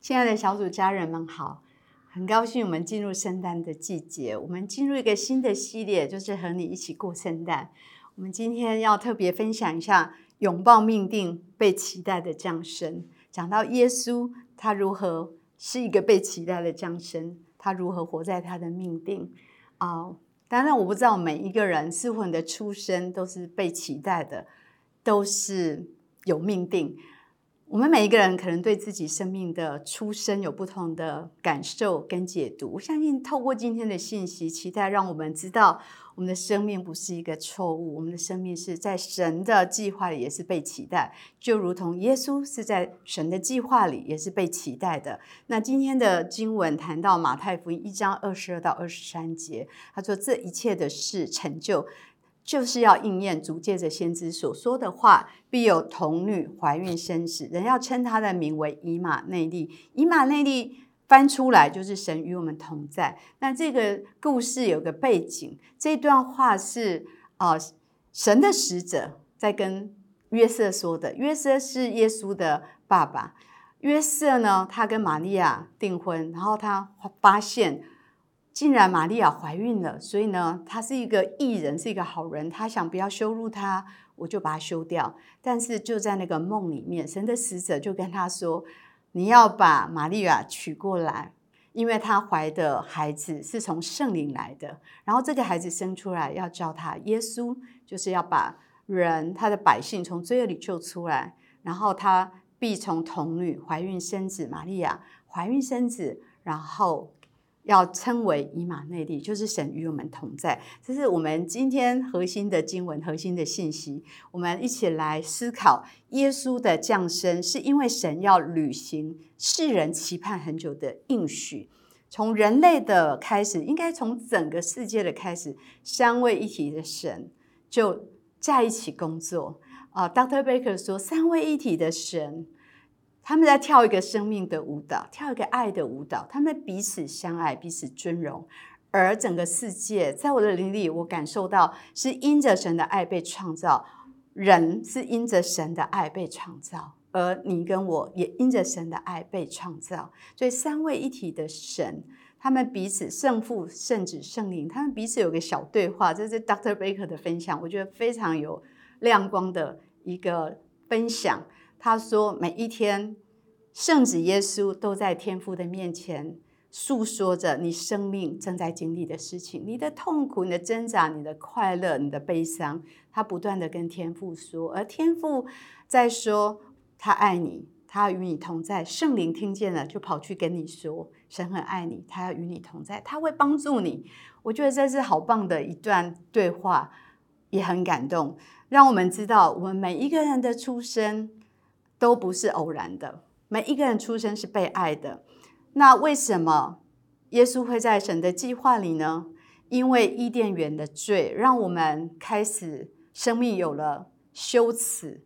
亲爱的小组家人们好，很高兴我们进入圣诞的季节，我们进入一个新的系列，就是和你一起过圣诞。我们今天要特别分享一下拥抱命定、被期待的降生，讲到耶稣他如何是一个被期待的降生，他如何活在他的命定啊。当然，我不知道每一个人是否你的出生都是被期待的，都是有命定。我们每一个人可能对自己生命的出生有不同的感受跟解读。我相信透过今天的信息，期待让我们知道，我们的生命不是一个错误，我们的生命是在神的计划里也是被期待，就如同耶稣是在神的计划里也是被期待的。那今天的经文谈到马太福音一章二十二到二十三节，他说这一切的事成就。就是要应验主借着先知所说的话，必有童女怀孕生子，人要称他的名为以马内利。以马内利翻出来就是神与我们同在。那这个故事有个背景，这段话是啊，神的使者在跟约瑟说的。约瑟是耶稣的爸爸。约瑟呢，他跟玛利亚订婚，然后他发现。竟然玛利亚怀孕了，所以呢，他是一个艺人，是一个好人。他想不要羞辱她，我就把她休掉。但是就在那个梦里面，神的使者就跟他说：“你要把玛利亚娶过来，因为她怀的孩子是从圣灵来的。然后这个孩子生出来要叫他耶稣，就是要把人他的百姓从罪恶里救出来。然后他必从童女怀孕生子，玛利亚怀孕生子，然后。”要称为以马内利，就是神与我们同在。这是我们今天核心的经文、核心的信息。我们一起来思考：耶稣的降生是因为神要履行世人期盼很久的应许。从人类的开始，应该从整个世界的开始，三位一体的神就在一起工作。啊，Dr. Baker 说，三位一体的神。他们在跳一个生命的舞蹈，跳一个爱的舞蹈。他们彼此相爱，彼此尊荣。而整个世界，在我的灵里，我感受到是因着神的爱被创造，人是因着神的爱被创造，而你跟我也因着神的爱被创造。所以三位一体的神，他们彼此圣父、圣子、圣灵，他们彼此有个小对话。这是 Dr. Baker 的分享，我觉得非常有亮光的一个分享。他说：“每一天，圣子耶稣都在天父的面前诉说着你生命正在经历的事情，你的痛苦、你的挣扎、你的快乐、你的悲伤。他不断的跟天父说，而天父在说他爱你，他与你同在。圣灵听见了，就跑去跟你说，神很爱你，他要与你同在，他会帮助你。我觉得这是好棒的一段对话，也很感动，让我们知道我们每一个人的出生。”都不是偶然的，每一个人出生是被爱的。那为什么耶稣会在神的计划里呢？因为伊甸园的罪，让我们开始生命有了羞耻，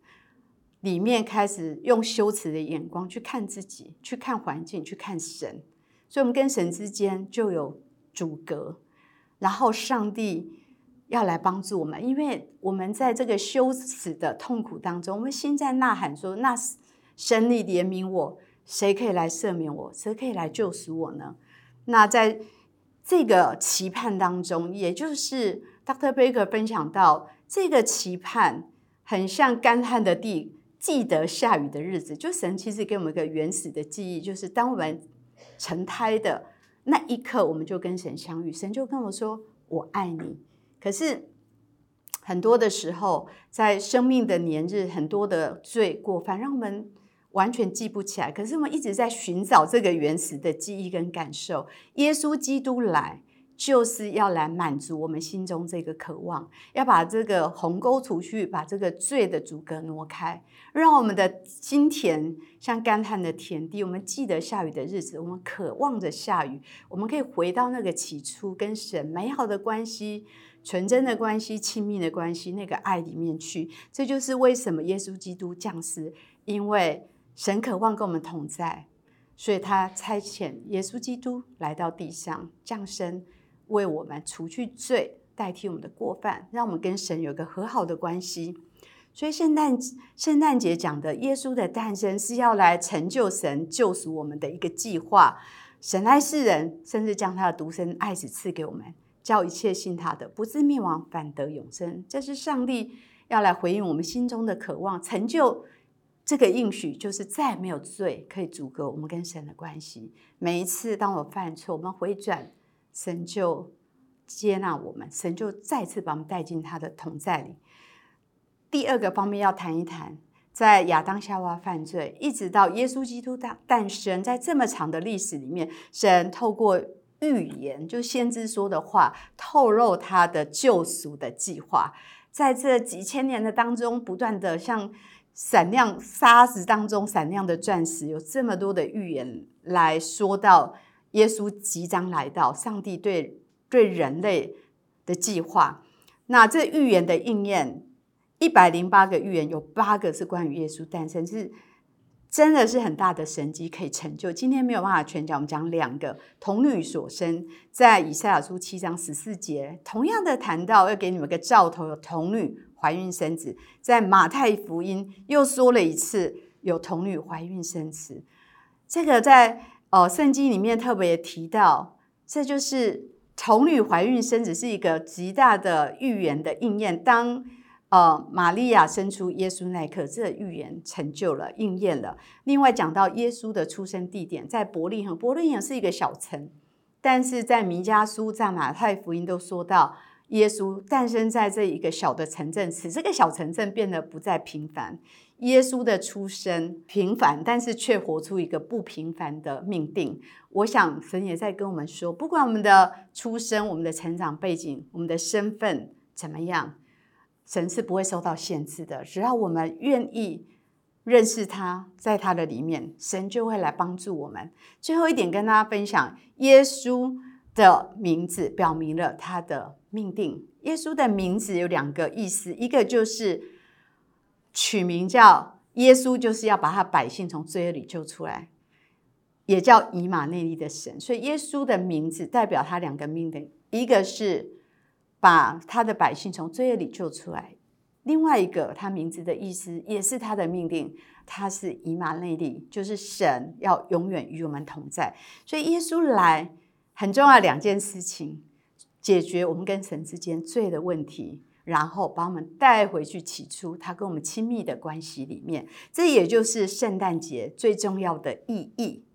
里面开始用羞耻的眼光去看自己，去看环境，去看神。所以，我们跟神之间就有阻隔。然后，上帝。要来帮助我们，因为我们在这个羞耻的痛苦当中，我们心在呐喊说：“那神你怜悯我，谁可以来赦免我？谁可以来救赎我呢？”那在这个期盼当中，也就是 Dr. Baker 分享到，这个期盼很像干旱的地，记得下雨的日子。就神其实给我们一个原始的记忆，就是当我们成胎的那一刻，我们就跟神相遇，神就跟我说：“我爱你。”可是很多的时候，在生命的年日，很多的罪过反让我们完全记不起来。可是我们一直在寻找这个原始的记忆跟感受。耶稣基督来。就是要来满足我们心中这个渴望，要把这个鸿沟除去，把这个罪的阻隔挪开，让我们的心田像干旱的田地。我们记得下雨的日子，我们渴望着下雨，我们可以回到那个起初跟神美好的关系、纯真的关系、亲密的关系那个爱里面去。这就是为什么耶稣基督降世，因为神渴望跟我们同在，所以他差遣耶稣基督来到地上降生。为我们除去罪，代替我们的过犯，让我们跟神有个和好的关系。所以圣诞圣诞节讲的耶稣的诞生是要来成就神救赎我们的一个计划。神爱世人，甚至将他的独生爱子赐给我们，叫一切信他的不至灭亡，反得永生。这是上帝要来回应我们心中的渴望，成就这个应许，就是再没有罪可以阻隔我们跟神的关系。每一次当我犯错，我们回转，神就接纳我们，神就再次把我们带进他的同在里。第二个方面要谈一谈，在亚当夏娃犯罪，一直到耶稣基督诞诞生，在这么长的历史里面，神透过预言，就先知说的话，透露他的救赎的计划。在这几千年的当中，不断的像闪亮沙子当中闪亮的钻石，有这么多的预言来说到耶稣即将来到，上帝对对人类的计划。那这预言的应验。一百零八个预言，有八个是关于耶稣诞生，是真的是很大的神迹可以成就。今天没有办法全讲，我们讲两个童女所生，在以赛亚书七章十四节，同样的谈到要给你们个兆头，有童女怀孕生子。在马太福音又说了一次，有童女怀孕生子。这个在哦圣经里面特别提到，这就是童女怀孕生子是一个极大的预言的应验。当呃，玛利亚生出耶稣那一刻，这预言成就了，应验了。另外讲到耶稣的出生地点在伯利恒，伯利恒是一个小城，但是在弥迦书、在马太福音都说到耶稣诞生在这一个小的城镇，使这个小城镇变得不再平凡。耶稣的出生平凡，但是却活出一个不平凡的命定。我想神也在跟我们说，不管我们的出生、我们的成长背景、我们的身份怎么样。神是不会受到限制的，只要我们愿意认识他，在他的里面，神就会来帮助我们。最后一点跟大家分享，耶稣的名字表明了他的命定。耶稣的名字有两个意思，一个就是取名叫耶稣，就是要把他百姓从罪恶里救出来，也叫以马内利的神。所以耶稣的名字代表他两个命定，一个是。把他的百姓从罪恶里救出来。另外一个，他名字的意思也是他的命令，他是以马内利，就是神要永远与我们同在。所以耶稣来很重要两件事情，解决我们跟神之间罪的问题，然后把我们带回去起初他跟我们亲密的关系里面。这也就是圣诞节最重要的意义。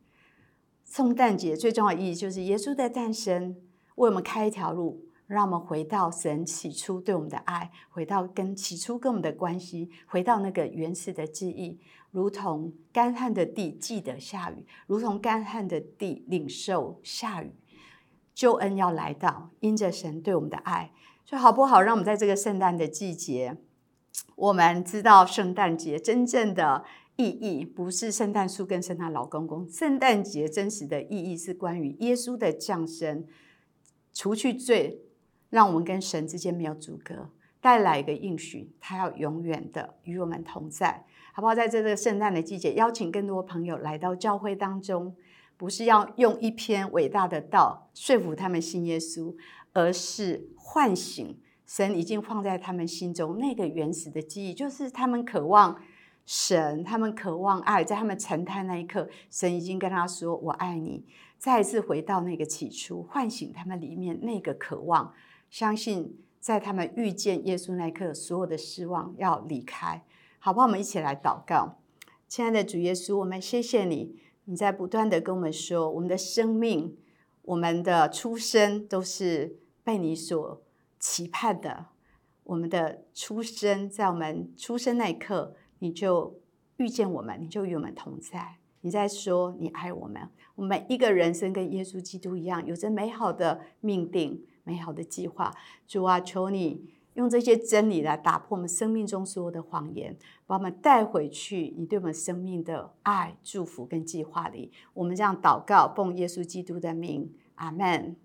圣诞节最重要的意义就是耶稣的诞生，为我们开一条路。让我们回到神起初对我们的爱，回到跟起初跟我们的关系，回到那个原始的记忆，如同干旱的地记得下雨，如同干旱的地领受下雨，救恩要来到，因着神对我们的爱，所以好不好？让我们在这个圣诞的季节，我们知道圣诞节真正的意义不是圣诞树跟圣诞老公公，圣诞节真实的意义是关于耶稣的降生，除去罪。让我们跟神之间没有阻隔，带来一个应许，他要永远的与我们同在，好不好？在这个圣诞的季节，邀请更多朋友来到教会当中，不是要用一篇伟大的道说服他们信耶稣，而是唤醒神已经放在他们心中那个原始的记忆，就是他们渴望神，他们渴望爱，在他们成胎那一刻，神已经跟他说：“我爱你。”再次回到那个起初，唤醒他们里面那个渴望。相信在他们遇见耶稣那一刻，所有的失望要离开，好不好？我们一起来祷告，亲爱的主耶稣，我们谢谢你，你在不断的跟我们说，我们的生命、我们的出生都是被你所期盼的。我们的出生，在我们出生那一刻，你就遇见我们，你就与我们同在。你在说你爱我们，我们每一个人生跟耶稣基督一样，有着美好的命定。美好的计划，主啊，求你用这些真理来打破我们生命中所有的谎言，把我们带回去你对我们生命的爱、祝福跟计划里。我们这样祷告，奉耶稣基督的名，阿门。